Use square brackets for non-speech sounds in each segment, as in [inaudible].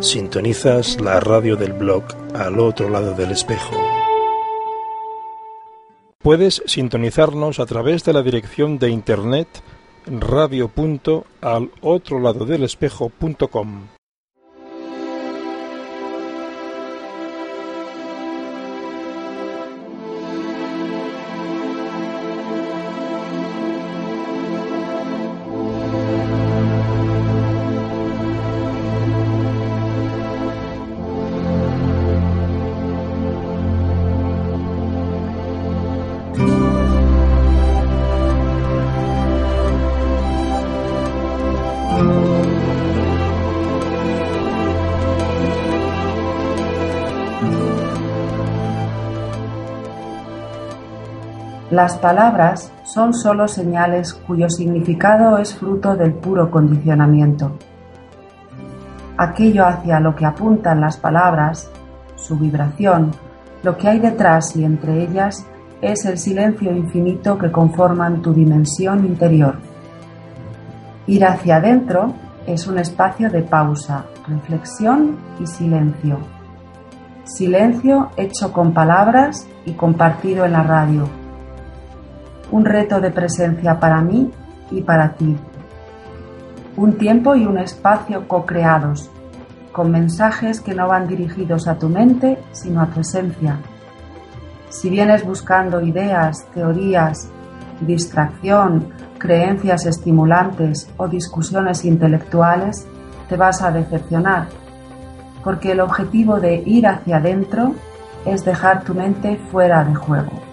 Sintonizas la radio del blog al otro lado del espejo. Puedes sintonizarnos a través de la dirección de internet radio.alotroladodelespejo.com. Las palabras son sólo señales cuyo significado es fruto del puro condicionamiento. Aquello hacia lo que apuntan las palabras, su vibración, lo que hay detrás y entre ellas es el silencio infinito que conforman tu dimensión interior. Ir hacia adentro es un espacio de pausa, reflexión y silencio. Silencio hecho con palabras y compartido en la radio un reto de presencia para mí y para ti. Un tiempo y un espacio co-creados, con mensajes que no van dirigidos a tu mente, sino a tu esencia. Si vienes buscando ideas, teorías, distracción, creencias estimulantes o discusiones intelectuales, te vas a decepcionar, porque el objetivo de ir hacia adentro es dejar tu mente fuera de juego.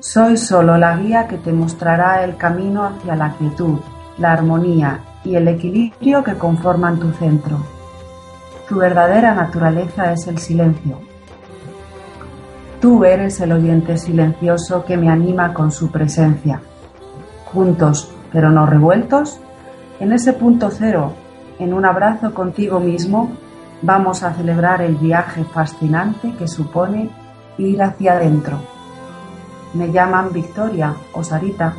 Soy solo la guía que te mostrará el camino hacia la quietud, la armonía y el equilibrio que conforman tu centro. Tu verdadera naturaleza es el silencio. Tú eres el oyente silencioso que me anima con su presencia. Juntos, pero no revueltos, en ese punto cero, en un abrazo contigo mismo, vamos a celebrar el viaje fascinante que supone ir hacia adentro. Me llaman Victoria o Sarita.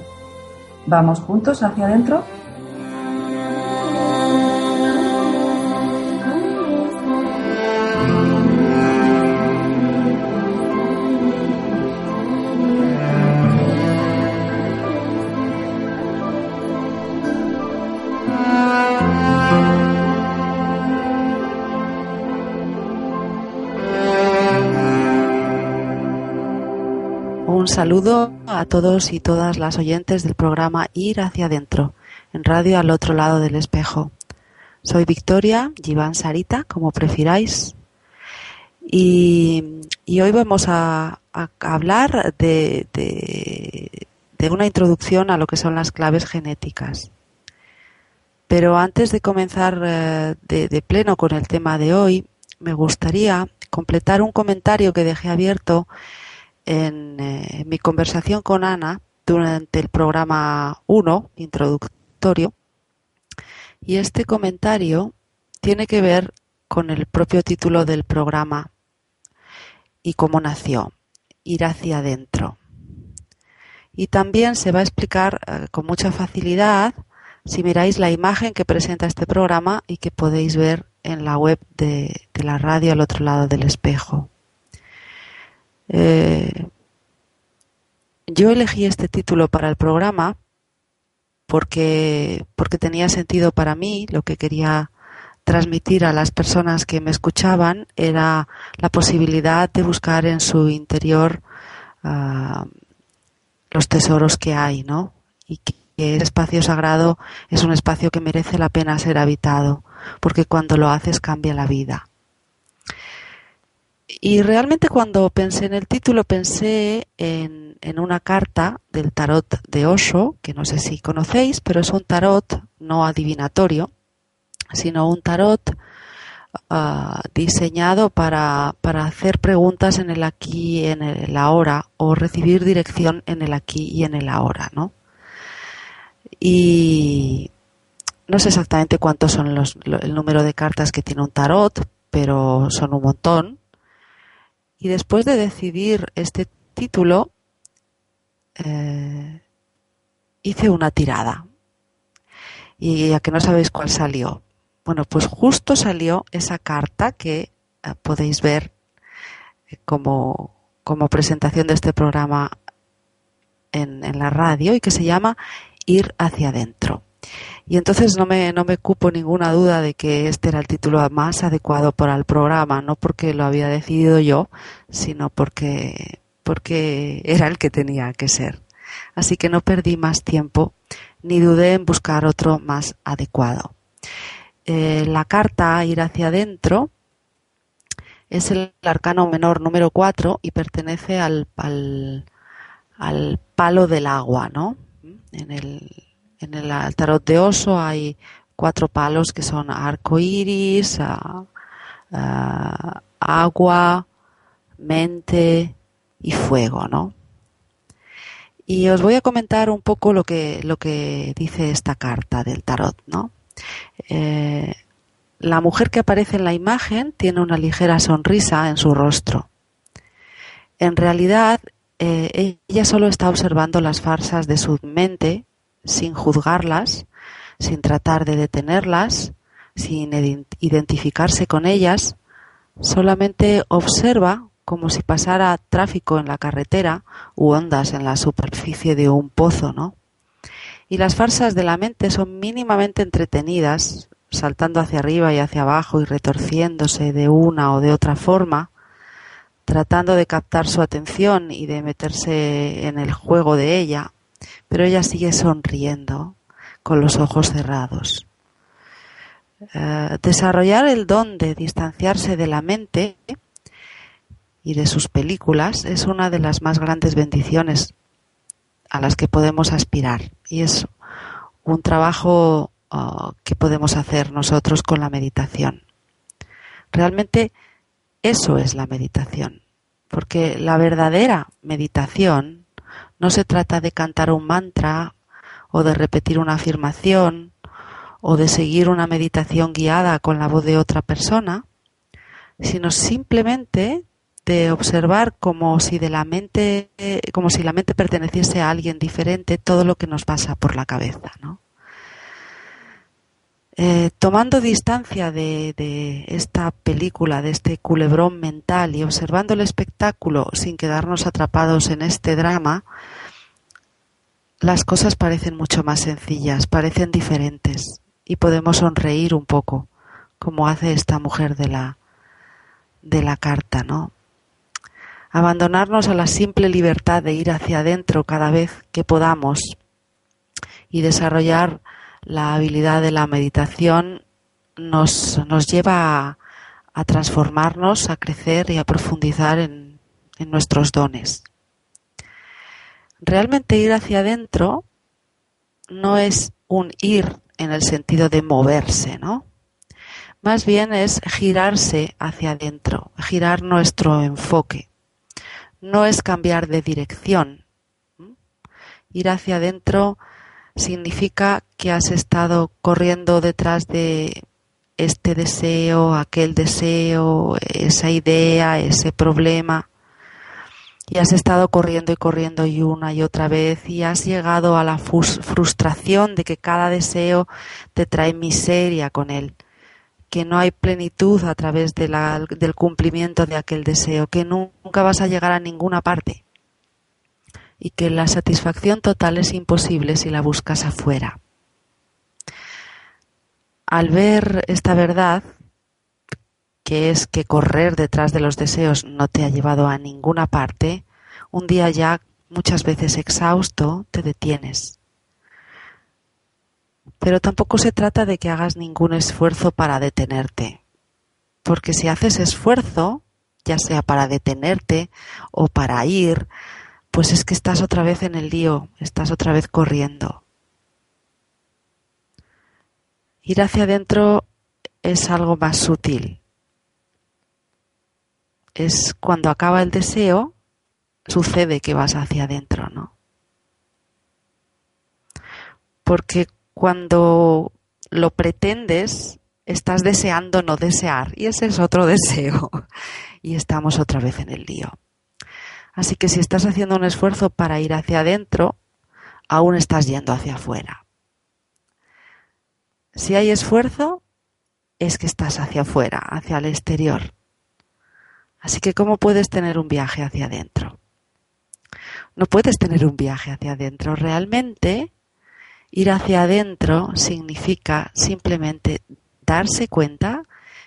¿Vamos juntos hacia adentro? Saludo a todos y todas las oyentes del programa Ir hacia adentro, en radio al otro lado del espejo. Soy Victoria, Giván Sarita, como prefiráis. Y, hoy vamos a, hablar de, una introducción a lo que son las claves genéticas. Pero antes de comenzar eh, de pleno con el tema de hoy, me gustaría completar un comentario que dejé abierto en eh, mi conversación con Ana durante el programa 1, introductorio, y este comentario tiene que ver con el propio título del programa y cómo nació, ir hacia adentro. Y también se va a explicar eh, con mucha facilidad si miráis la imagen que presenta este programa y que podéis ver en la web de la radio al otro lado del espejo. Eh, yo elegí este título para el programa porque, porque tenía sentido para mí, lo que quería transmitir a las personas que me escuchaban era la posibilidad de buscar en su interior ah, los tesoros que hay, ¿no? Y que ese espacio sagrado es un espacio que merece la pena ser habitado, porque cuando lo haces cambia la vida. Y realmente cuando pensé en el título pensé en, una carta del tarot de Osho, que no sé si conocéis, pero es un tarot no adivinatorio, sino un tarot ah, diseñado para, para, hacer preguntas en el aquí y en el ahora o recibir dirección en el aquí y en el ahora, ¿no? Y no sé exactamente cuántos son los, el número de cartas que tiene un tarot, pero son un montón y después de decidir este título, eh, hice una tirada. Y ya que no sabéis cuál salió, Bueno, pues justo salió esa carta que eh, podéis ver eh, como, como presentación de este programa en, en la radio y que se llama Ir hacia adentro. Y entonces no me, no me cupo ninguna duda de que este era el título más adecuado para el programa, no porque lo había decidido yo, sino porque, porque era el que tenía que ser. Así que no perdí más tiempo ni dudé en buscar otro más adecuado. Eh, la carta Ir hacia adentro es el arcano menor número 4 y pertenece al, al, al palo del agua, ¿no? En el, en el tarot de oso hay cuatro palos que son arco iris, agua, mente y fuego, ¿no? Y os voy a comentar un poco lo que, lo que dice esta carta del tarot, ¿no? Eh, la mujer que aparece en la imagen tiene una ligera sonrisa en su rostro. En realidad, eh, ella solo está observando las farsas de su mente sin juzgarlas, sin tratar de detenerlas, sin identificarse con ellas, solamente observa como si pasara tráfico en la carretera u ondas en la superficie de un pozo, ¿no? Y las farsas de la mente son mínimamente entretenidas, saltando hacia arriba y hacia abajo y retorciéndose de una o de otra forma, tratando de captar su atención y de meterse en el juego de ella, pero ella sigue sonriendo con los ojos cerrados. Eh, desarrollar el don de distanciarse de la mente y de sus películas es una de las más grandes bendiciones a las que podemos aspirar y es un trabajo uh, que podemos hacer nosotros con la meditación. Realmente eso es la meditación, porque la verdadera meditación no se trata de cantar un mantra o de repetir una afirmación o de seguir una meditación guiada con la voz de otra persona, sino simplemente de observar como si de la mente, como si la mente perteneciese a alguien diferente todo lo que nos pasa por la cabeza, ¿no? Eh, tomando distancia de, de, esta película, de este culebrón mental y observando el espectáculo sin quedarnos atrapados en este drama, las cosas parecen mucho más sencillas, parecen diferentes y podemos sonreír un poco, como hace esta mujer de la, de la carta, ¿no? Abandonarnos a la simple libertad de ir hacia adentro cada vez que podamos y desarrollar la habilidad de la meditación nos, nos lleva a, transformarnos, a crecer y a profundizar en, en nuestros dones. Realmente ir hacia adentro no es un ir en el sentido de moverse, ¿no? Más bien es girarse hacia adentro, girar nuestro enfoque. No es cambiar de dirección. Ir hacia adentro significa que has estado corriendo detrás de este deseo, aquel deseo, esa idea, ese problema, y has estado corriendo y corriendo y una y otra vez y has llegado a la frustración de que cada deseo te trae miseria con él, que no hay plenitud a través del cumplimiento de aquel deseo, que nunca vas a llegar a ninguna parte y que la satisfacción total es imposible si la buscas afuera. Al ver esta verdad, que es que correr detrás de los deseos no te ha llevado a ninguna parte, un día ya muchas veces exhausto te detienes. Pero tampoco se trata de que hagas ningún esfuerzo para detenerte, porque si haces esfuerzo, ya sea para detenerte o para ir, pues es que estás otra vez en el lío, estás otra vez corriendo. Ir hacia adentro es algo más sutil. Es cuando acaba el deseo, sucede que vas hacia adentro, ¿no? Porque cuando lo pretendes, estás deseando no desear, y ese es otro [laughs] deseo, y estamos otra vez en el lío. Así que si estás haciendo un esfuerzo para ir hacia adentro, aún estás yendo hacia afuera. Si hay esfuerzo, es que estás hacia afuera, hacia el exterior. Así que ¿cómo puedes tener un viaje hacia adentro? No puedes tener un viaje hacia adentro. Realmente ir hacia adentro significa simplemente darse cuenta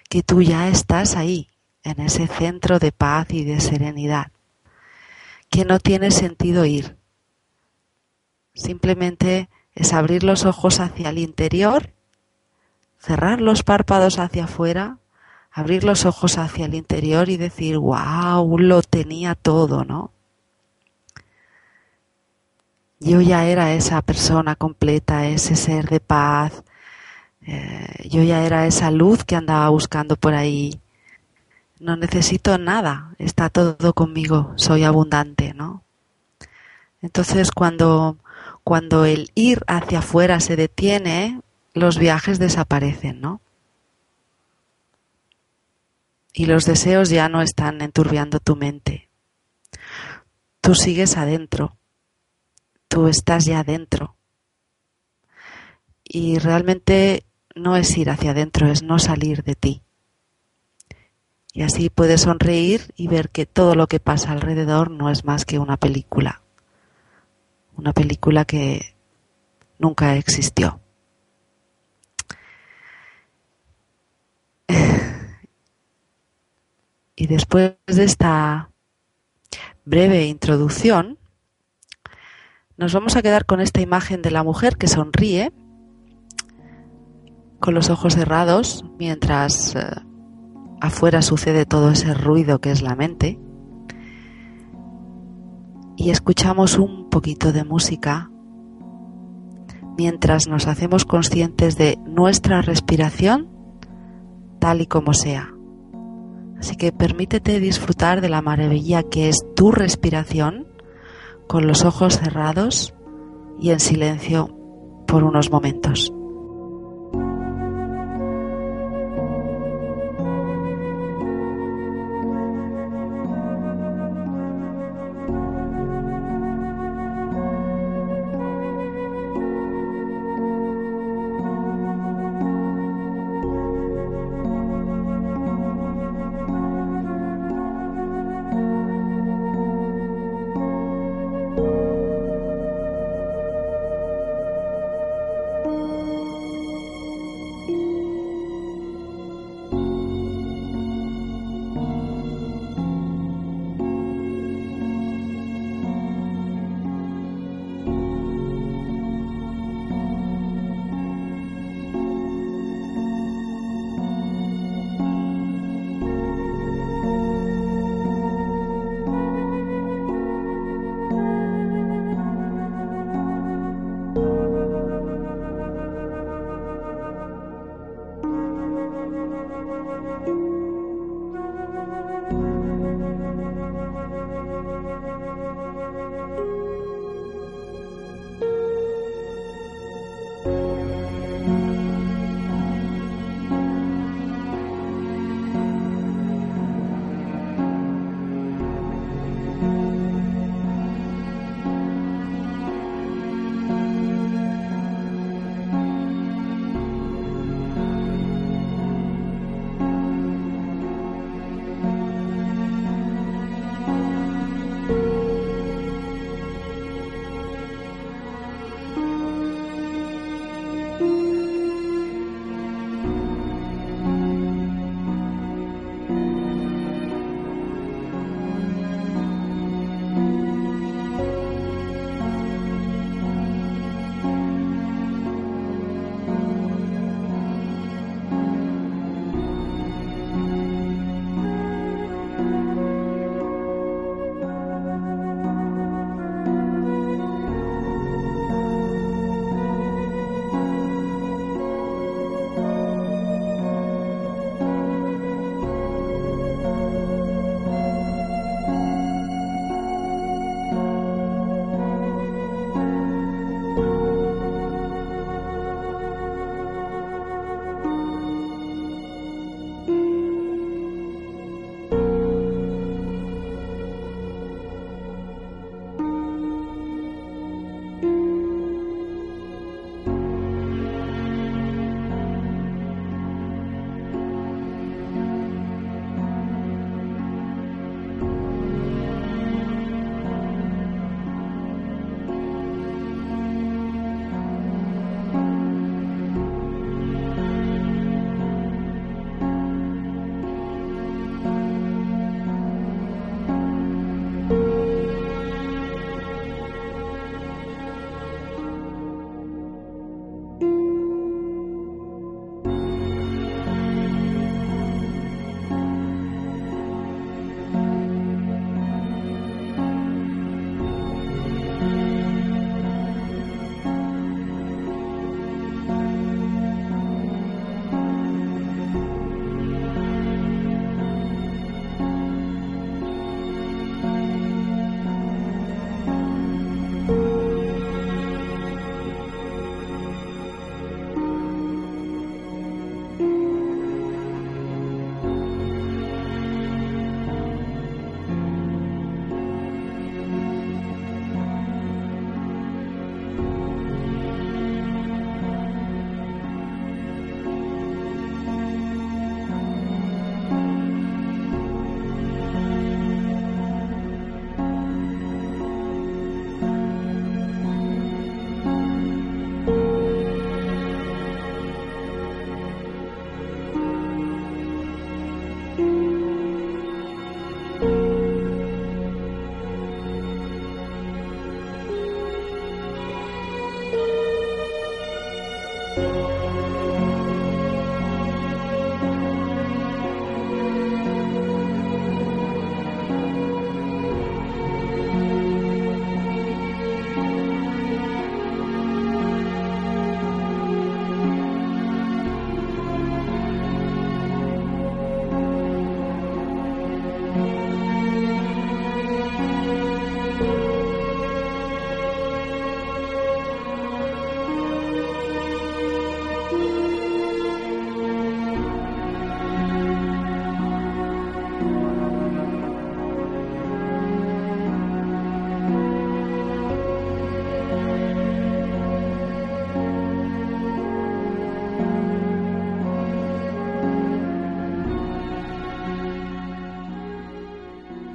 que tú ya estás ahí, en ese centro de paz y de serenidad, que no tiene sentido ir. Simplemente es abrir los ojos hacia el interior, cerrar los párpados hacia afuera, abrir los ojos hacia el interior y decir, wow, lo tenía todo, ¿no? Yo ya era esa persona completa, ese ser de paz, eh, yo ya era esa luz que andaba buscando por ahí. No necesito nada, está todo conmigo, soy abundante, ¿no? Entonces cuando, cuando el ir hacia afuera se detiene, los viajes desaparecen, ¿no? Y los deseos ya no están enturbiando tu mente. Tú sigues adentro. Tú estás ya adentro. Y realmente no es ir hacia adentro, es no salir de ti. Y así puedes sonreír y ver que todo lo que pasa alrededor no es más que una película. Una película que nunca existió. Y después de esta breve introducción, nos vamos a quedar con esta imagen de la mujer que sonríe con los ojos cerrados mientras eh, afuera sucede todo ese ruido que es la mente y escuchamos un poquito de música mientras nos hacemos conscientes de nuestra respiración tal y como sea. Así que permítete disfrutar de la maravilla que es tu respiración con los ojos cerrados y en silencio por unos momentos.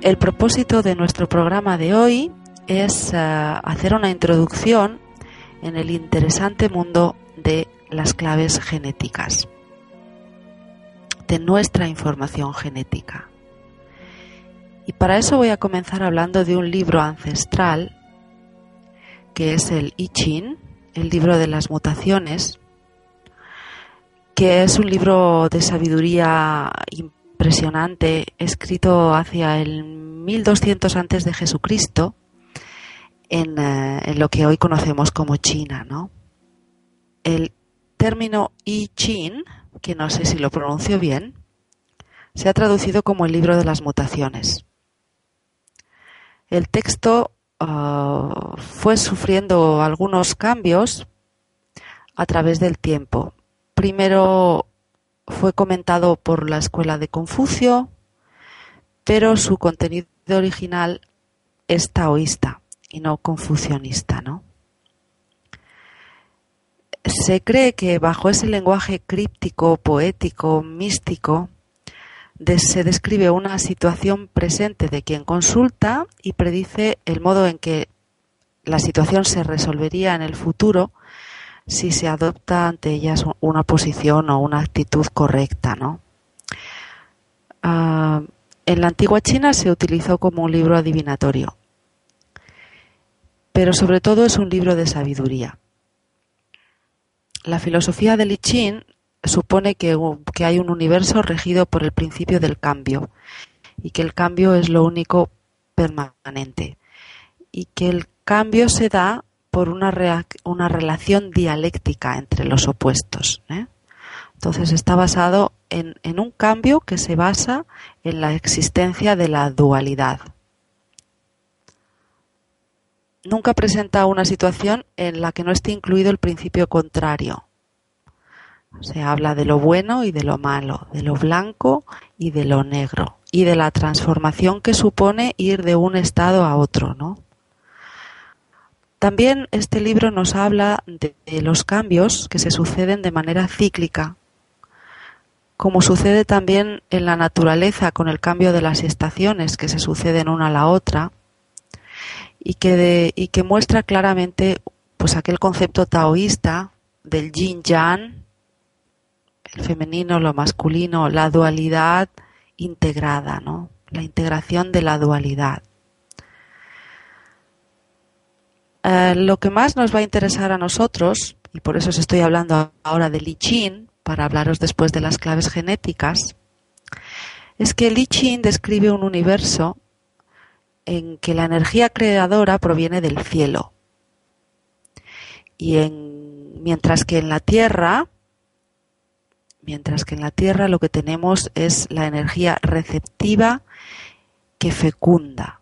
El propósito de nuestro programa de hoy es eh, hacer una introducción en el interesante mundo de las claves genéticas, de nuestra información genética. Y para eso voy a comenzar hablando de un libro ancestral que es el I Ching, el libro de las mutaciones, que es un libro de sabiduría impresionante, escrito hacia el 1200 antes de Jesucristo, en, eh, en, lo que hoy conocemos como China, ¿no? El término I Ching, que no sé si lo pronuncio bien, se ha traducido como el libro de las mutaciones. El texto uh, fue sufriendo algunos cambios a través del tiempo. Primero fue comentado por la escuela de Confucio, pero su contenido original es taoísta y no confucionista, ¿no? Se cree que bajo ese lenguaje críptico, poético, místico, se describe una situación presente de quien consulta y predice el modo en que la situación se resolvería en el futuro si se adopta ante ellas una posición o una actitud correcta, ¿no? Ah, en la antigua China se utilizó como un libro adivinatorio, pero sobre todo es un libro de sabiduría. La filosofía del I Ching supone que, que hay un universo regido por el principio del cambio y que el cambio es lo único permanente y que el cambio se da por una, una relación dialéctica entre los opuestos. ¿eh? Entonces está basado en, en, un cambio que se basa en la existencia de la dualidad. Nunca presenta una situación en la que no esté incluido el principio contrario. Se habla de lo bueno y de lo malo, de lo blanco y de lo negro, y de la transformación que supone ir de un estado a otro, ¿no? También este libro nos habla de, los cambios que se suceden de manera cíclica, como sucede también en la naturaleza con el cambio de las estaciones que se suceden una a la otra, y que, de, y que muestra claramente pues aquel concepto taoísta del yin yang el femenino, lo masculino, la dualidad integrada, ¿no? La integración de la dualidad. Eh, lo que más nos va a interesar a nosotros, y por eso os estoy hablando ahora de Li Ching, para hablaros después de las claves genéticas, es que Li Ching describe un universo en que la energía creadora proviene del cielo. Y en, mientras que en la Tierra mientras que en la Tierra lo que tenemos es la energía receptiva que fecunda,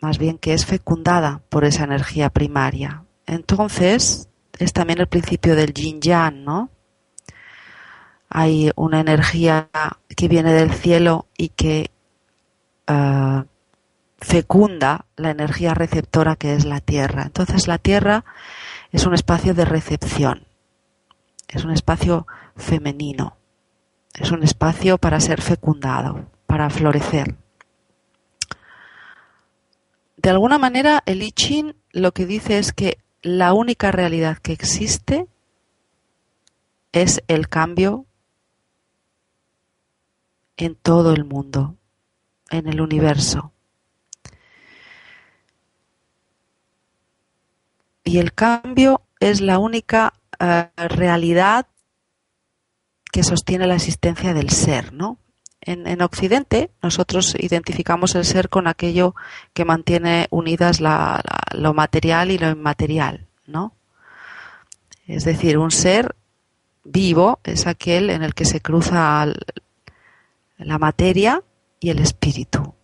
más bien que es fecundada por esa energía primaria. Entonces, es también el principio del yin yang, ¿no? Hay una energía que viene del cielo y que uh, fecunda la energía receptora que es la Tierra. Entonces, la Tierra es un espacio de recepción es un espacio femenino, es un espacio para ser fecundado, para florecer. De alguna manera, el I Ching lo que dice es que la única realidad que existe es el cambio en todo el mundo, en el universo. Y el cambio es la única eh, realidad que sostiene la existencia del ser, ¿no? En, Occidente nosotros identificamos el ser con aquello que mantiene unidas lo material y lo inmaterial, ¿no? Es decir, un ser vivo es aquel en el que se cruza la materia y el espíritu.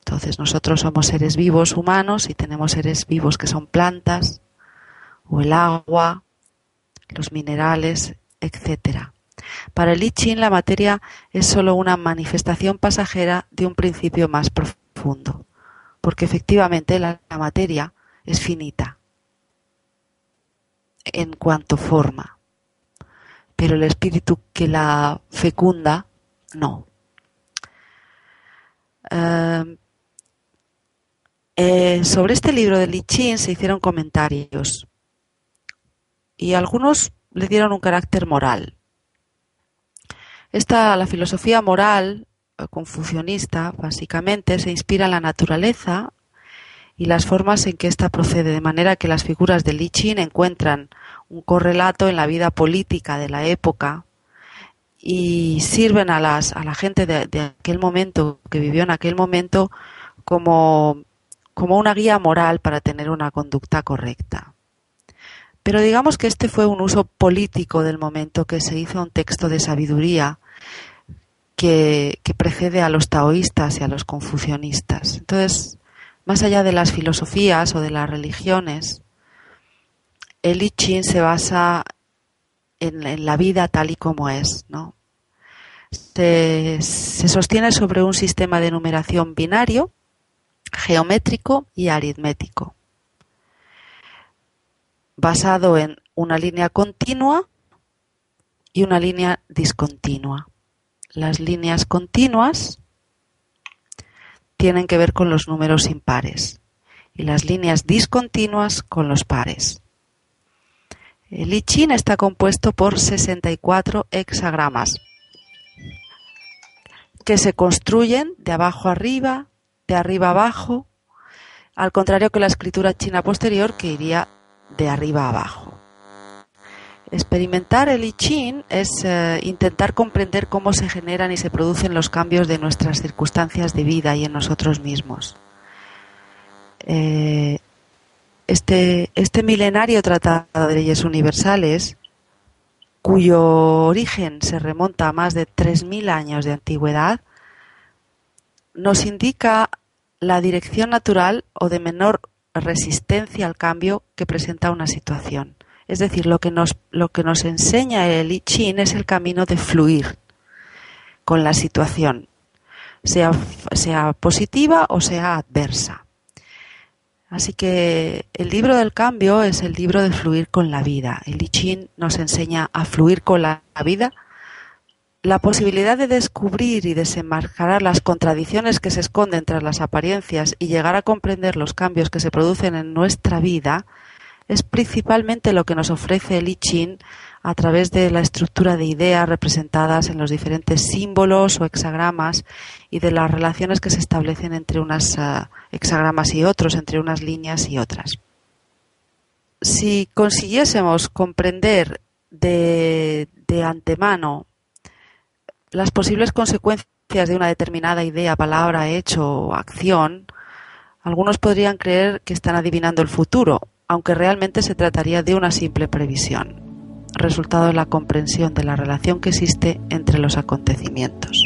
Entonces nosotros somos seres vivos humanos y tenemos seres vivos que son plantas o el agua los minerales, etc. Para el I Ching la materia es sólo una manifestación pasajera de un principio más profundo, porque efectivamente la, materia es finita en cuanto forma, pero el espíritu que la fecunda no. Eh, eh, sobre este libro de Li Chin se hicieron comentarios y algunos le dieron un carácter moral. Esta, la filosofía moral eh, confucionista, básicamente, se inspira en la naturaleza y las formas en que ésta procede, de manera que las figuras de Li Chin encuentran un correlato en la vida política de la época y sirven a, las, a la gente de, de aquel momento, que vivió en aquel momento, como, como una guía moral para tener una conducta correcta. Pero digamos que este fue un uso político del momento que se hizo un texto de sabiduría que, precede a los taoístas y a los confucionistas. Entonces, más allá de las filosofías o de las religiones, el I Ching se basa en, la vida tal y como es, ¿no? Se sostiene sobre un sistema de numeración binario, geométrico y aritmético, basado en una línea continua y una línea discontinua. Las líneas continuas tienen que ver con los números impares y las líneas discontinuas con los pares. El I Ching está compuesto por 64 hexagramas que se construyen de abajo arriba, de arriba abajo, al contrario que la escritura china posterior que iría de arriba abajo. Experimentar el I Ching es eh, intentar comprender cómo se generan y se producen los cambios de nuestras circunstancias de vida y en nosotros mismos. Eh, este, este milenario tratado de leyes universales, cuyo origen se remonta a más de 3.000 años de antigüedad, nos indica la dirección natural o de menor resistencia al cambio que presenta una situación. Es decir, lo que nos, lo que nos enseña el I Ching es el camino de fluir con la situación, sea, sea positiva o sea adversa. Así que el libro del cambio es el libro de fluir con la vida. El I Ching nos enseña a fluir con la vida, la posibilidad de descubrir y desenmascarar las contradicciones que se esconden tras las apariencias y llegar a comprender los cambios que se producen en nuestra vida es principalmente lo que nos ofrece el I Ching a través de la estructura de ideas representadas en los diferentes símbolos o hexagramas y de las relaciones que se establecen entre unas uh, hexagramas y otros, entre unas líneas y otras. Si consiguiésemos comprender de, de antemano las posibles consecuencias de una determinada idea, palabra, hecho o acción, algunos podrían creer que están adivinando el futuro, aunque realmente se trataría de una simple previsión, resultado de la comprensión de la relación que existe entre los acontecimientos.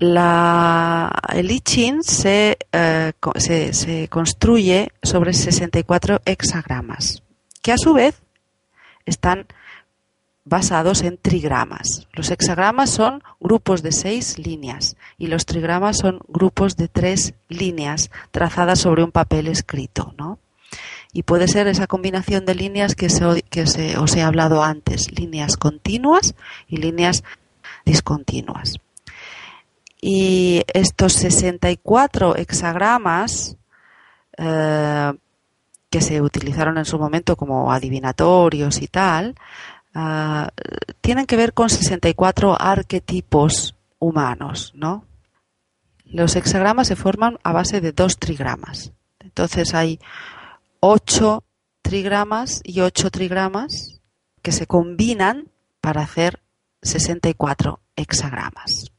La, el I Ching se, eh, se, se construye sobre 64 hexagramas, que a su vez están basados en trigramas. Los hexagramas son grupos de seis líneas y los trigramas son grupos de tres líneas trazadas sobre un papel escrito, ¿no? Y puede ser esa combinación de líneas que, que os he hablado antes, líneas continuas y líneas discontinuas. Y estos 64 hexagramas eh, que se utilizaron en su momento como adivinatorios y tal, Ah, tienen que ver con 64 arquetipos humanos, ¿no? Los hexagramas se forman a base de dos trigramas. Entonces hay ocho trigramas y ocho trigramas que se combinan para hacer 64 hexagramas.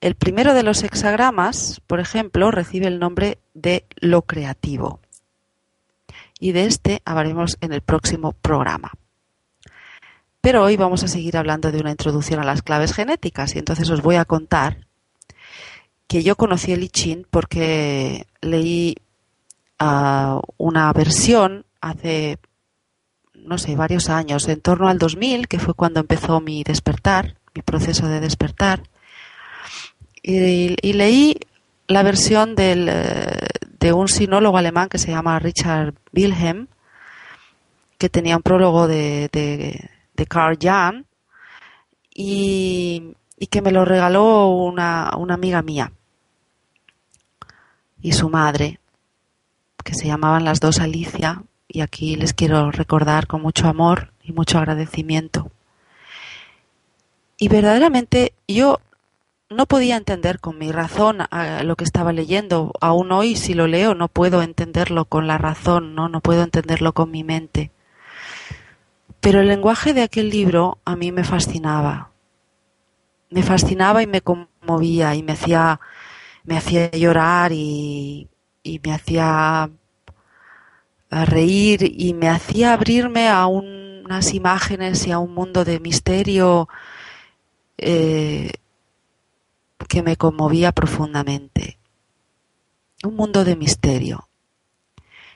El primero de los hexagramas, por ejemplo, recibe el nombre de lo creativo. Y de este hablaremos en el próximo programa. Pero hoy vamos a seguir hablando de una introducción a las claves genéticas y entonces os voy a contar que yo conocí el I porque leí ah, una versión hace, no sé, varios años, en torno al 2000, que fue cuando empezó mi despertar, mi proceso de despertar, y, leí la versión del, eh, de un sinólogo alemán que se llama Richard Wilhelm, que tenía un prólogo de de Carl Jan y, que me lo regaló una, una amiga mía y su madre, que se llamaban las dos Alicia, y aquí les quiero recordar con mucho amor y mucho agradecimiento. Y verdaderamente yo no podía entender con mi razón lo que estaba leyendo. Aún hoy, si lo leo, no puedo entenderlo con la razón, no, no puedo entenderlo con mi mente. Pero el lenguaje de aquel libro a mí me fascinaba. Me fascinaba y me conmovía y me hacía, me hacía llorar y, me hacía reír y me hacía abrirme a unas imágenes y a un mundo de misterio eh, que me conmovía profundamente. Un mundo de misterio.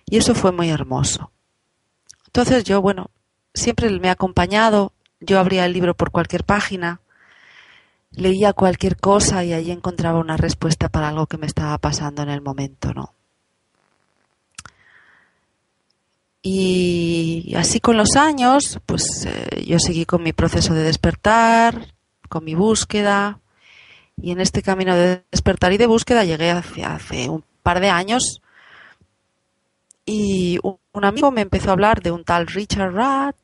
Y eso fue muy hermoso. Entonces yo, bueno, siempre me ha acompañado. Yo abría el libro por cualquier página, leía cualquier cosa y allí encontraba una respuesta para algo que me estaba pasando en el momento, ¿no? Y así con los años, pues eh, yo seguí con mi proceso de despertar, con mi búsqueda, y en este camino de despertar y de búsqueda llegué hacia hace un par de años y un amigo me empezó a hablar de un tal Richard Rath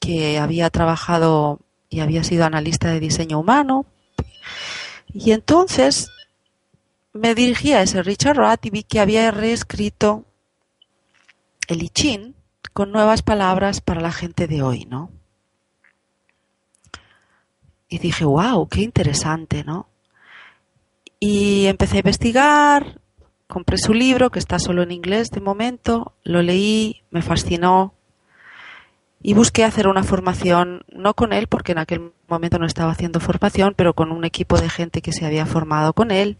que había trabajado y había sido analista de diseño humano. Y entonces me dirigí a ese Richard Roth y vi que había reescrito el I con nuevas palabras para la gente de hoy, ¿no? Y dije, wow, qué interesante, ¿no? Y empecé a investigar, compré su libro, que está solo en inglés de momento, lo leí, me fascinó, y busqué hacer una formación, no con él, porque en aquel momento no estaba haciendo formación, pero con un equipo de gente que se había formado con él.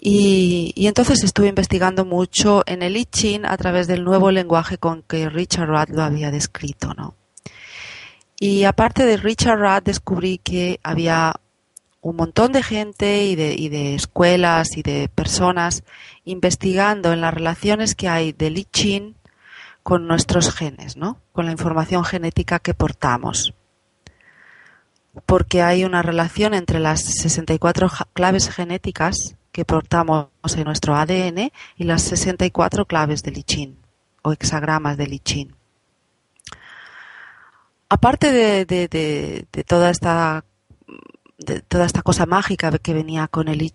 Y, entonces estuve investigando mucho en el I Ching a través del nuevo lenguaje con que Richard Rudd lo había descrito, ¿no? Y aparte de Richard Rudd descubrí que había un montón de gente y de, escuelas y de personas investigando en las relaciones que hay del I Ching con nuestros genes, ¿no? Con la información genética que portamos. Porque hay una relación entre las 64 claves genéticas que portamos en nuestro ADN y las 64 claves de Lichin o hexagramas de Lichin. Aparte de, toda esta de toda esta cosa mágica que venía con el I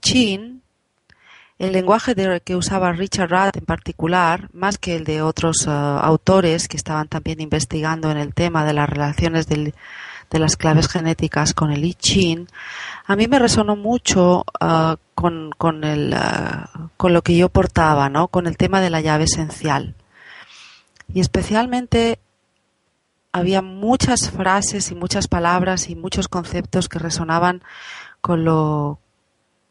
el lenguaje que usaba Richard Rudd en particular, más que el de otros eh, autores que estaban también investigando en el tema de las relaciones de las claves genéticas con el I Ching, a mí me resonó mucho eh, con, con, el, eh, con lo que yo portaba, ¿no? con el tema de la llave esencial. Y especialmente había muchas frases y muchas palabras y muchos conceptos que resonaban con lo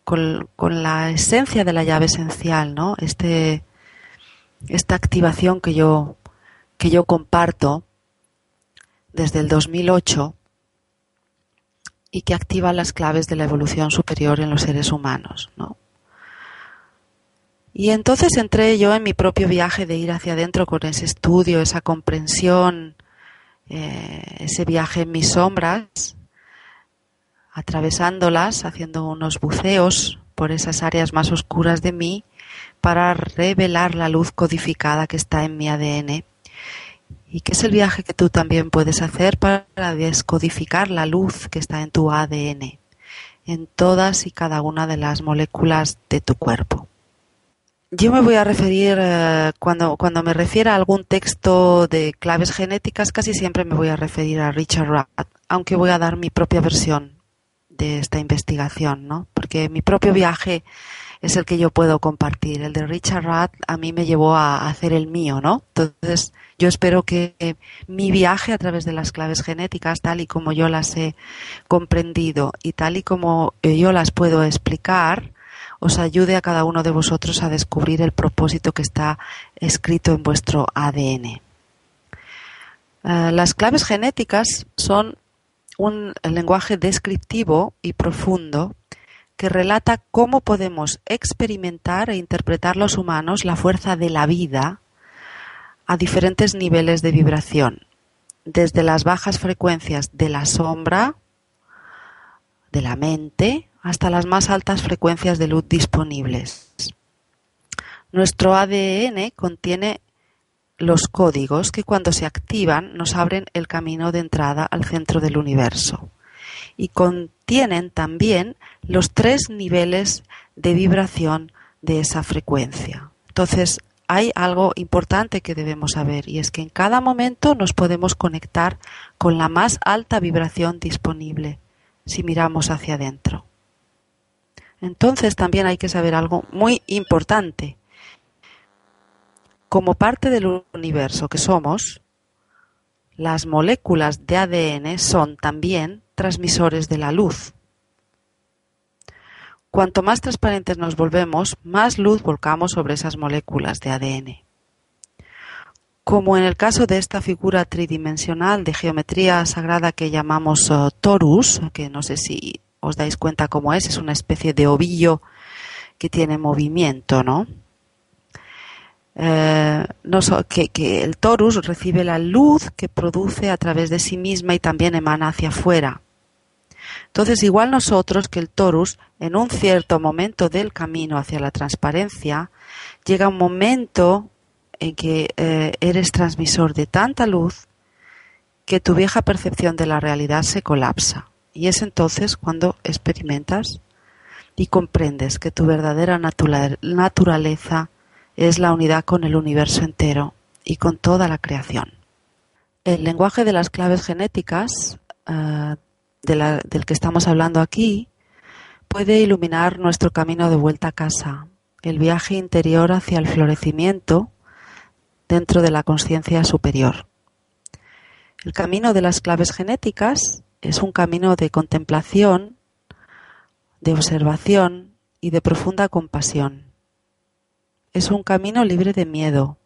con, la esencia de la llave esencial, ¿no? Este esta activación que yo que yo comparto desde el 2008 y que activa las claves de la evolución superior en los seres humanos, ¿no? Y entonces entré yo en mi propio viaje de ir hacia adentro con ese estudio, esa comprensión, eh, ese viaje en mis sombras, atravesándolas, haciendo unos buceos por esas áreas más oscuras de mí para revelar la luz codificada que está en mi ADN y que es el viaje que tú también puedes hacer para descodificar la luz que está en tu ADN, en todas y cada una de las moléculas de tu cuerpo. Yo me voy a referir, eh, cuando, cuando me refiero a algún texto de claves genéticas, casi siempre me voy a referir a Richard Rath, aunque voy a dar mi propia versión de esta investigación, ¿no? Porque mi propio viaje es el que yo puedo compartir. El de Richard Rath a mí me llevó a hacer el mío, ¿no? Entonces, yo espero que mi viaje a través de las claves genéticas, tal y como yo las he comprendido y tal y como yo las puedo explicar, os ayude a cada uno de vosotros a descubrir el propósito que está escrito en vuestro ADN. Eh, las claves genéticas son un lenguaje descriptivo y profundo que relata cómo podemos experimentar e interpretar los humanos la fuerza de la vida a diferentes niveles de vibración, desde las bajas frecuencias de la sombra, de la mente, hasta las más altas frecuencias de luz disponibles. Nuestro ADN contiene los códigos que cuando se activan nos abren el camino de entrada al centro del universo y contienen también los tres niveles de vibración de esa frecuencia. Entonces, hay algo importante que debemos saber y es que en cada momento nos podemos conectar con la más alta vibración disponible si miramos hacia adentro. Entonces también hay que saber algo muy importante. Como parte del universo que somos, las moléculas de ADN son también transmisores de la luz. Cuanto más transparentes nos volvemos, más luz volcamos sobre esas moléculas de ADN. Como en el caso de esta figura tridimensional de geometría sagrada que llamamos uh, torus, que no sé si os dais cuenta cómo es, es una especie de ovillo que tiene movimiento, ¿no? Eh, que, el torus recibe la luz que produce a través de sí misma y también emana hacia afuera. Entonces, igual nosotros que el torus, en un cierto momento del camino hacia la transparencia, llega un momento en que eh, eres transmisor de tanta luz que tu vieja percepción de la realidad se colapsa. Y es entonces cuando experimentas y comprendes que tu verdadera naturaleza es la unidad con el universo entero y con toda la creación. El lenguaje de las claves genéticas eh, del que estamos hablando aquí puede iluminar nuestro camino de vuelta a casa, el viaje interior hacia el florecimiento dentro de la conciencia superior. El camino de las claves genéticas es un camino de contemplación, de observación y de profunda compasión. Es un camino libre de miedo,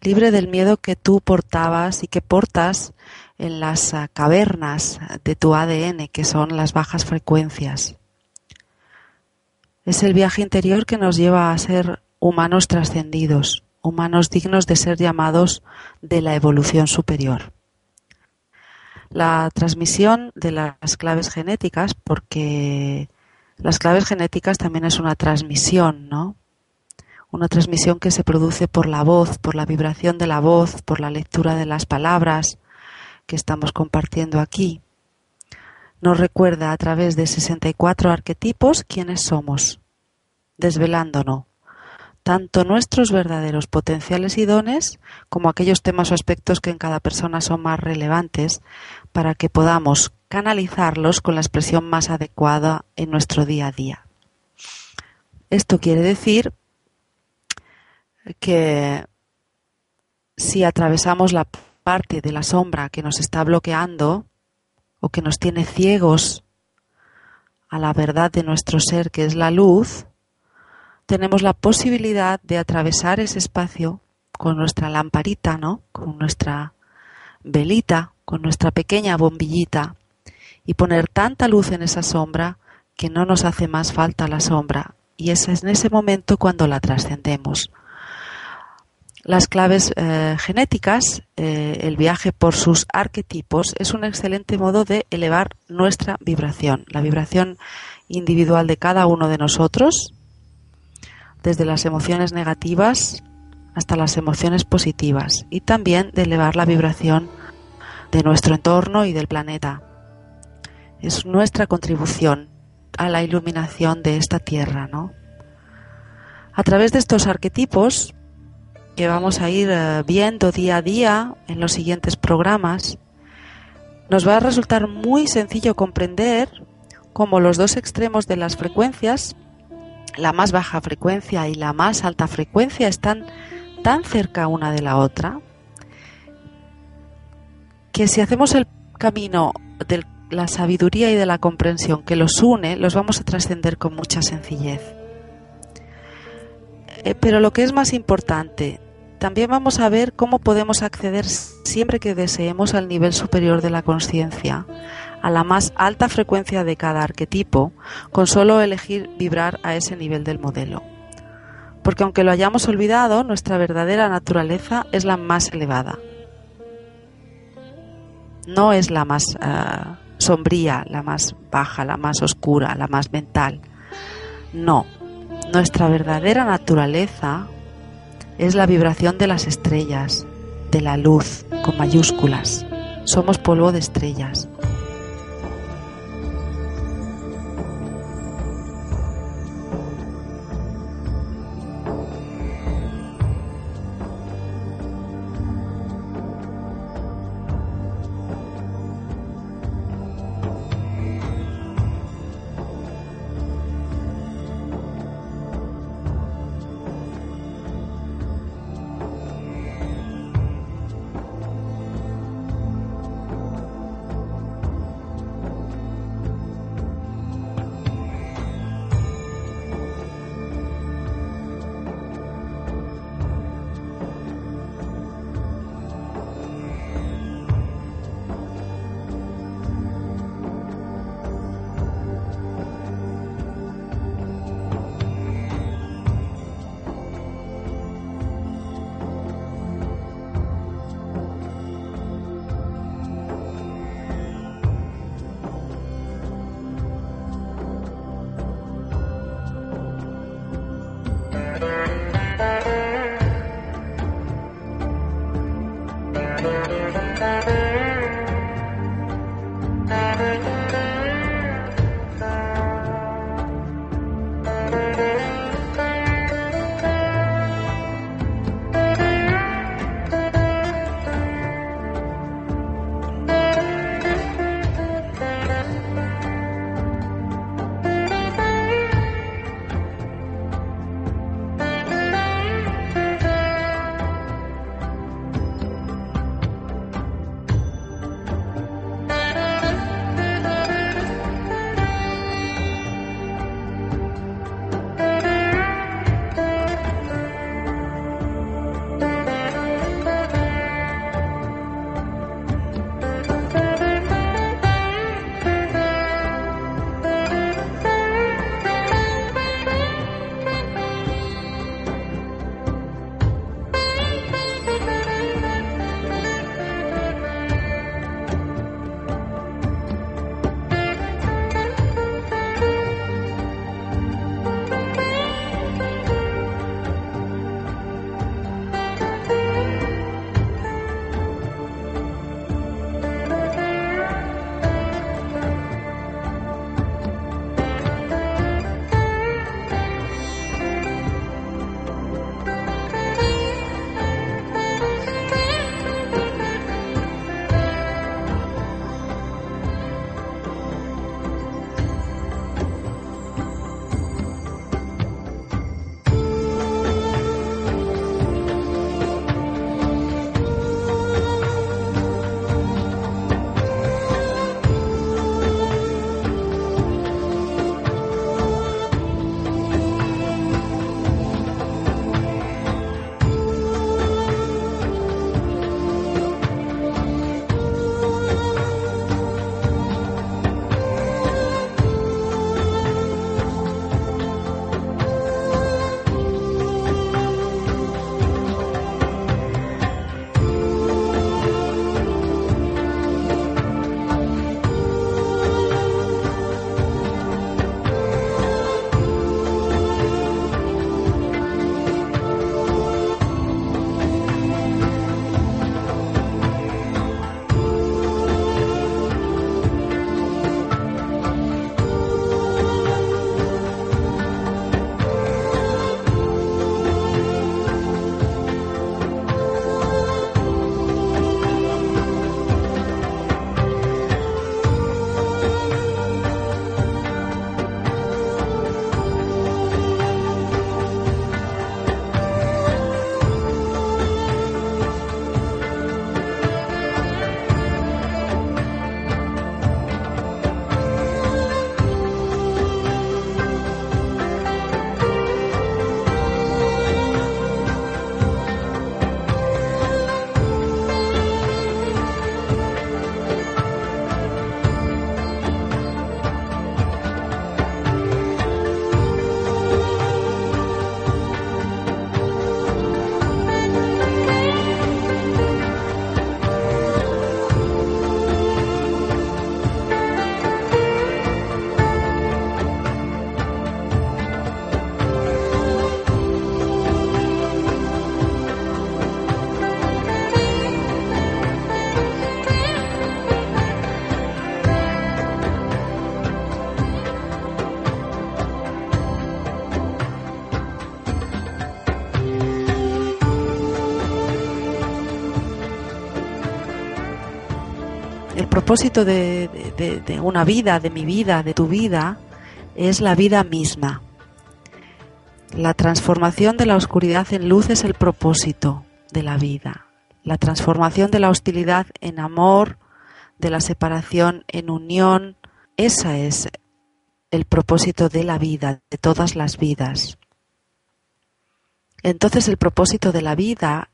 libre del miedo que tú portabas y que portas en las cavernas de tu ADN, que son las bajas frecuencias. Es el viaje interior que nos lleva a ser humanos trascendidos, humanos dignos de ser llamados de la evolución superior la transmisión de las claves genéticas, porque las claves genéticas también es una transmisión, ¿no? Una transmisión que se produce por la voz, por la vibración de la voz, por la lectura de las palabras que estamos compartiendo aquí. Nos recuerda a través de 64 arquetipos quiénes somos, desvelándonos tanto nuestros verdaderos potenciales y dones como aquellos temas o aspectos que en cada persona son más relevantes para que podamos canalizarlos con la expresión más adecuada en nuestro día a día. Esto quiere decir que si atravesamos la parte de la sombra que nos está bloqueando o que nos tiene ciegos a la verdad de nuestro ser, que es la luz, tenemos la posibilidad de atravesar ese espacio con nuestra lamparita, ¿no? Con nuestra velita, con nuestra pequeña bombillita y poner tanta luz en esa sombra que no nos hace más falta la sombra. Y es en ese momento cuando la trascendemos. Las claves eh, genéticas, eh, el viaje por sus arquetipos, es un excelente modo de elevar nuestra vibración, la vibración individual de cada uno de nosotros, desde las emociones negativas hasta las emociones positivas, y también de elevar la vibración de nuestro entorno y del planeta. Es nuestra contribución a la iluminación de esta tierra, ¿no? A través de estos arquetipos que vamos a ir eh, viendo día a día en los siguientes programas, nos va a resultar muy sencillo comprender cómo los dos extremos de las frecuencias, la más baja frecuencia y la más alta frecuencia, están tan cerca una de la otra que si hacemos el camino de la sabiduría y de la comprensión que los une, los vamos a trascender con mucha sencillez. Eh, pero lo que es más importante, también vamos a ver cómo podemos acceder siempre que deseemos al nivel superior de la conciencia, a la más alta frecuencia de cada arquetipo, con solo elegir vibrar a ese nivel del modelo. Porque aunque lo hayamos olvidado, nuestra verdadera naturaleza es la más elevada. No es la más uh, sombría, la más baja, la más oscura, la más mental. No, nuestra verdadera naturaleza es la vibración de las estrellas, de la luz, con mayúsculas. Somos polvo de estrellas. El propósito de, una vida, de mi vida, de tu vida, es la vida misma. La transformación de la oscuridad en luz es el propósito de la vida. La transformación de la hostilidad en amor, de la separación en unión, ese es el propósito de la vida, de todas las vidas. Entonces el propósito de la vida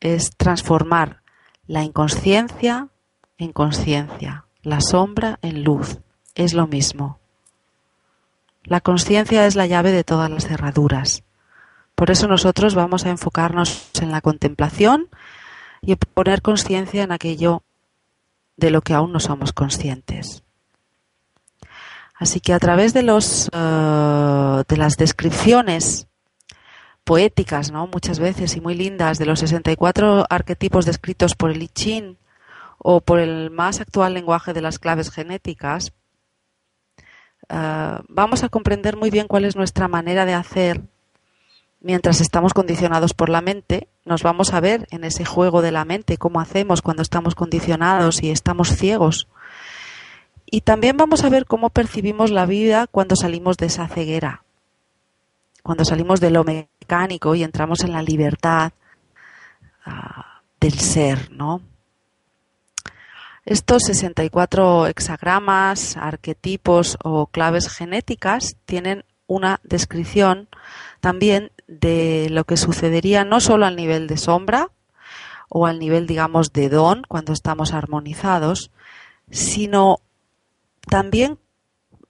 es transformar la inconsciencia en conciencia, la sombra en luz. Es lo mismo. La conciencia es la llave de todas las cerraduras. Por eso nosotros vamos a enfocarnos en la contemplación y poner conciencia en aquello de lo que aún no somos conscientes. Así que a través de los eh, de las descripciones poéticas, ¿no? Muchas veces y muy lindas de los 64 arquetipos descritos por el I Ching o por el más actual lenguaje de las claves genéticas, eh, vamos a comprender muy bien cuál es nuestra manera de hacer mientras estamos condicionados por la mente. Nos vamos a ver en ese juego de la mente cómo hacemos cuando estamos condicionados y estamos ciegos. Y también vamos a ver cómo percibimos la vida cuando salimos de esa ceguera, cuando salimos de lo mecánico y entramos en la libertad ah, del ser, ¿no? Estos 64 hexagramas, arquetipos o claves genéticas tienen una descripción también de lo que sucedería no solo al nivel de sombra o al nivel, digamos, de don cuando estamos armonizados, sino también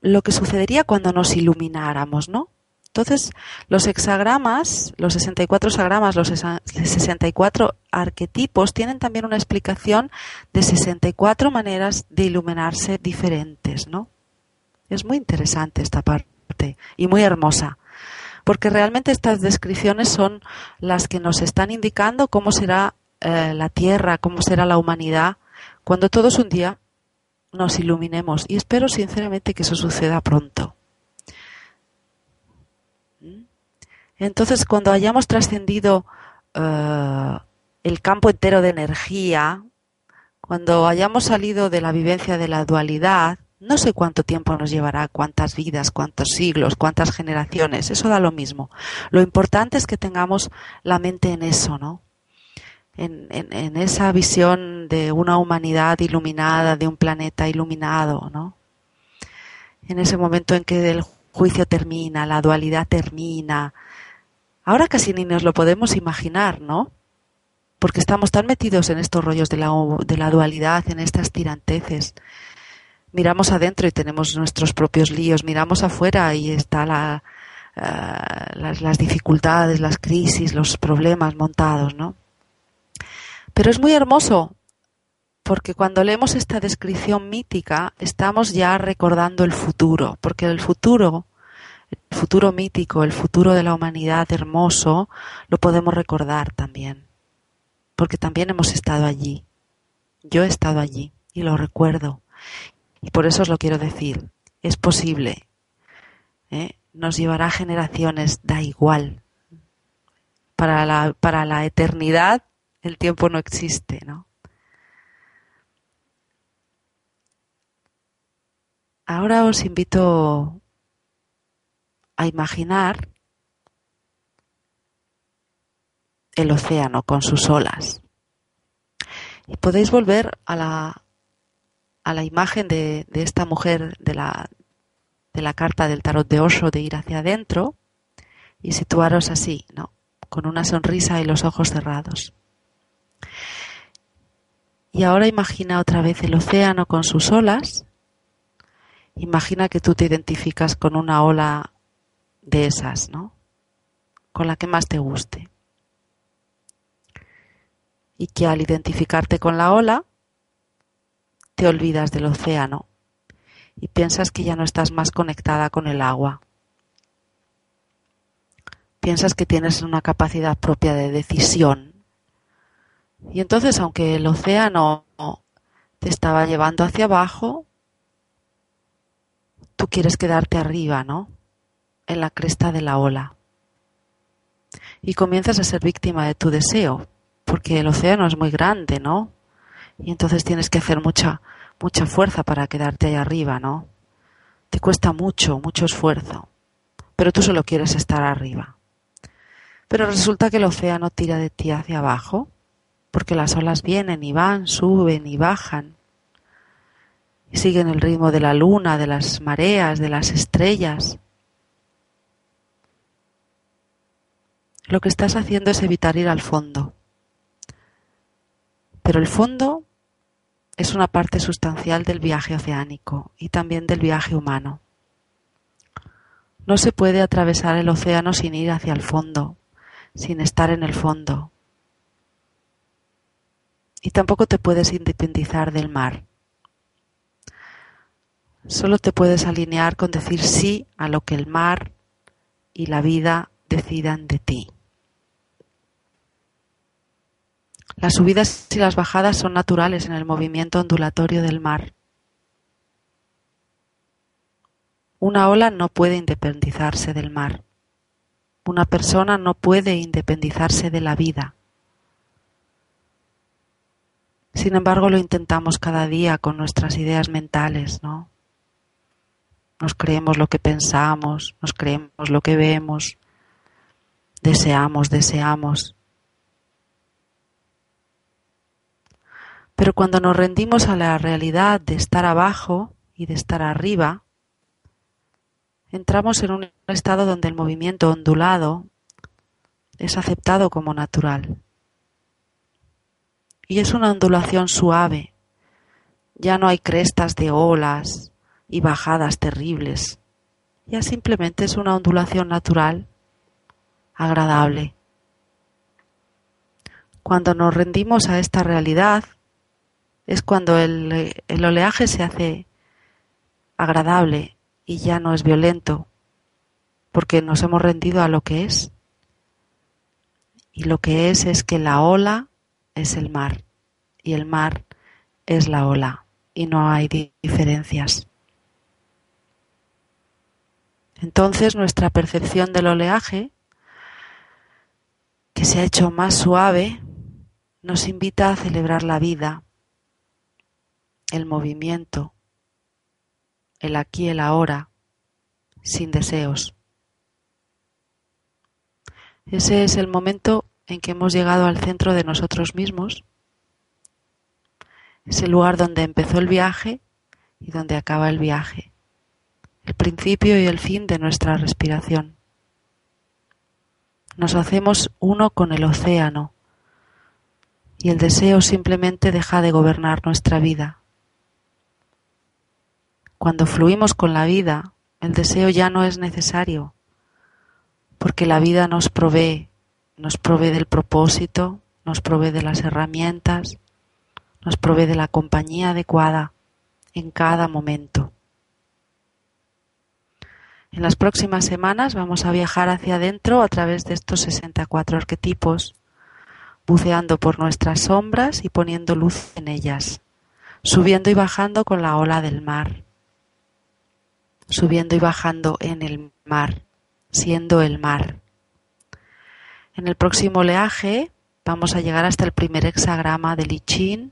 lo que sucedería cuando nos ilumináramos, ¿no? Entonces, los hexagramas, los 64 hexagramas, los 64 arquetipos tienen también una explicación de 64 maneras de iluminarse diferentes, ¿no? Es muy interesante esta parte y muy hermosa, porque realmente estas descripciones son las que nos están indicando cómo será eh, la Tierra, cómo será la humanidad, cuando todos un día nos iluminemos. Y espero sinceramente que eso suceda pronto. Entonces, cuando hayamos trascendido eh, el campo entero de energía, cuando hayamos salido de la vivencia de la dualidad, no sé cuánto tiempo nos llevará, cuántas vidas, cuántos siglos, cuántas generaciones, eso da lo mismo. Lo importante es que tengamos la mente en eso, ¿no? En, en esa visión de una humanidad iluminada, de un planeta iluminado, ¿no? En ese momento en que el juicio termina, la dualidad termina, Ahora casi ni nos lo podemos imaginar, ¿no? Porque estamos tan metidos en estos rollos de la, dualidad, en estas tiranteces. Miramos adentro y tenemos nuestros propios líos, miramos afuera y está la, uh, las, las dificultades, las crisis, los problemas montados, ¿no? Pero es muy hermoso porque cuando leemos esta descripción mítica estamos ya recordando el futuro, porque el futuro futuro mítico, el futuro de la humanidad hermoso, lo podemos recordar también, porque también hemos estado allí. Yo he estado allí y lo recuerdo. Y por eso os lo quiero decir. Es posible. ¿eh? Nos llevará generaciones, da igual. Para la, para la eternidad el tiempo no existe, ¿no? Ahora os invito a imaginar el océano con sus olas. Y podéis volver a la, a la imagen de, de esta mujer de la, de la carta del tarot de Osho de ir hacia adentro y situaros así, ¿no? Con una sonrisa y los ojos cerrados. Y ahora imagina otra vez el océano con sus olas. Imagina que tú te identificas con una ola de esas, ¿no? Con la que más te guste. Y que al identificarte con la ola, te olvidas del océano y piensas que ya no estás más conectada con el agua. Piensas que tienes una capacidad propia de decisión. Y entonces, aunque el océano te estaba llevando hacia abajo, tú quieres quedarte arriba, ¿no? En la cresta de la ola. Y comienzas a ser víctima de tu deseo, porque el océano es muy grande, ¿no? y entonces tienes que hacer mucha, mucha fuerza para quedarte ahí arriba, ¿no? Te cuesta mucho, mucho esfuerzo, pero tú solo quieres estar arriba. Pero resulta que el océano tira de ti hacia abajo, porque las olas vienen y van, suben y bajan, siguen el ritmo de la luna, de las mareas, de las estrellas. Lo que estás haciendo es evitar ir al fondo. Pero el fondo es una parte sustancial del viaje oceánico y también del viaje humano. No se puede atravesar el océano sin ir hacia el fondo, sin estar en el fondo. Y tampoco te puedes independizar del mar. Solo te puedes alinear con decir sí a lo que el mar y la vida decidan de ti. Las subidas y las bajadas son naturales en el movimiento ondulatorio del mar. Una ola no puede independizarse del mar. Una persona no puede independizarse de la vida. Sin embargo, lo intentamos cada día con nuestras ideas mentales, ¿no? Nos creemos lo que pensamos, nos creemos lo que vemos, deseamos, deseamos. Pero cuando nos rendimos a la realidad de estar abajo y de estar arriba, entramos en un estado donde el movimiento ondulado es aceptado como natural. Y es una ondulación suave. Ya no hay crestas de olas y bajadas terribles. Ya simplemente es una ondulación natural, agradable. Cuando nos rendimos a esta realidad, es cuando el, oleaje se hace agradable y ya no es violento, porque nos hemos rendido a lo que es. Y lo que es es que la ola es el mar y el mar es la ola y no hay diferencias. Entonces nuestra percepción del oleaje, que se ha hecho más suave, nos invita a celebrar la vida, el movimiento, el aquí el ahora, sin deseos. Ese es el momento en que hemos llegado al centro de nosotros mismos. Es el lugar donde empezó el viaje y donde acaba el viaje, el principio y el fin de nuestra respiración. Nos hacemos uno con el océano y el deseo simplemente deja de gobernar nuestra vida. Cuando fluimos con la vida, el deseo ya no es necesario, porque la vida nos provee, nos provee del propósito, nos provee de las herramientas, nos provee de la compañía adecuada en cada momento. En las próximas semanas vamos a viajar hacia adentro a través de estos 64 arquetipos, buceando por nuestras sombras y poniendo luz en ellas, subiendo y bajando con la ola del mar subiendo y bajando en el mar, siendo el mar. En el próximo oleaje vamos a llegar hasta el primer hexagrama del I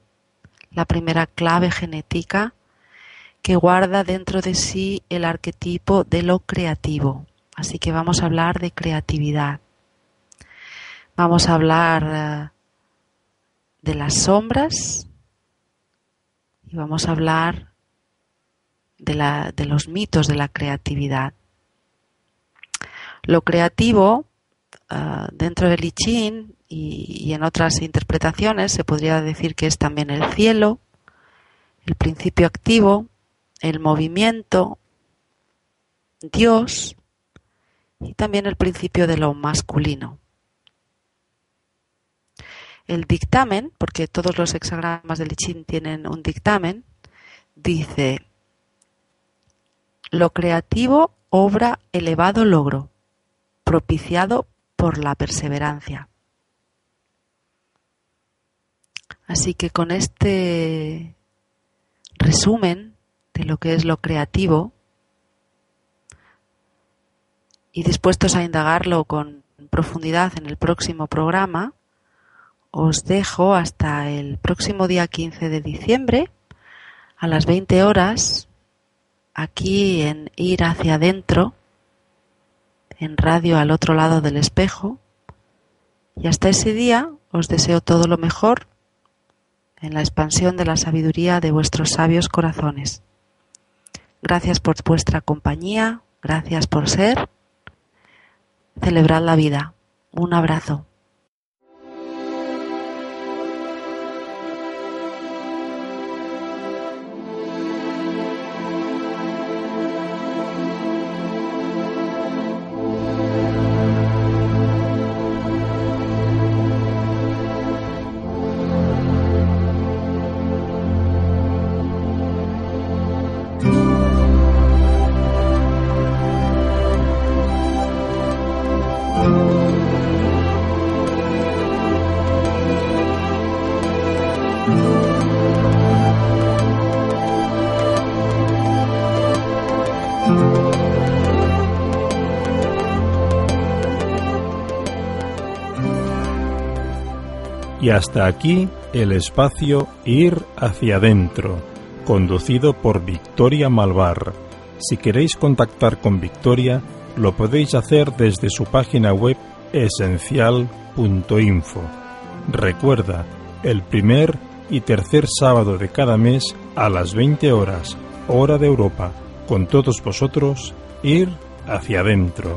la primera clave genética que guarda dentro de sí el arquetipo de lo creativo. Así que vamos a hablar de creatividad. Vamos a hablar eh, de las sombras y vamos a hablar de, los mitos de la creatividad. Lo creativo, ah, dentro del I Ching y, y en otras interpretaciones, se podría decir que es también el cielo, el principio activo, el movimiento, Dios y también el principio de lo masculino. El dictamen, porque todos los hexagramas del I Ching tienen un dictamen, dice lo creativo obra elevado logro, propiciado por la perseverancia. Así que con este resumen de lo que es lo creativo y dispuestos a indagarlo con profundidad en el próximo programa, os dejo hasta el próximo día 15 de diciembre a las 20 horas aquí en Ir hacia adentro, en radio al otro lado del espejo. Y hasta ese día os deseo todo lo mejor en la expansión de la sabiduría de vuestros sabios corazones. Gracias por vuestra compañía, gracias por ser. Celebrad la vida. Un abrazo. Hasta aquí el espacio Ir hacia adentro, conducido por Victoria Malvar. Si queréis contactar con Victoria, lo podéis hacer desde su página web esencial.info. Recuerda, el primer y tercer sábado de cada mes a las 20 horas, hora de Europa, con todos vosotros, ir hacia adentro.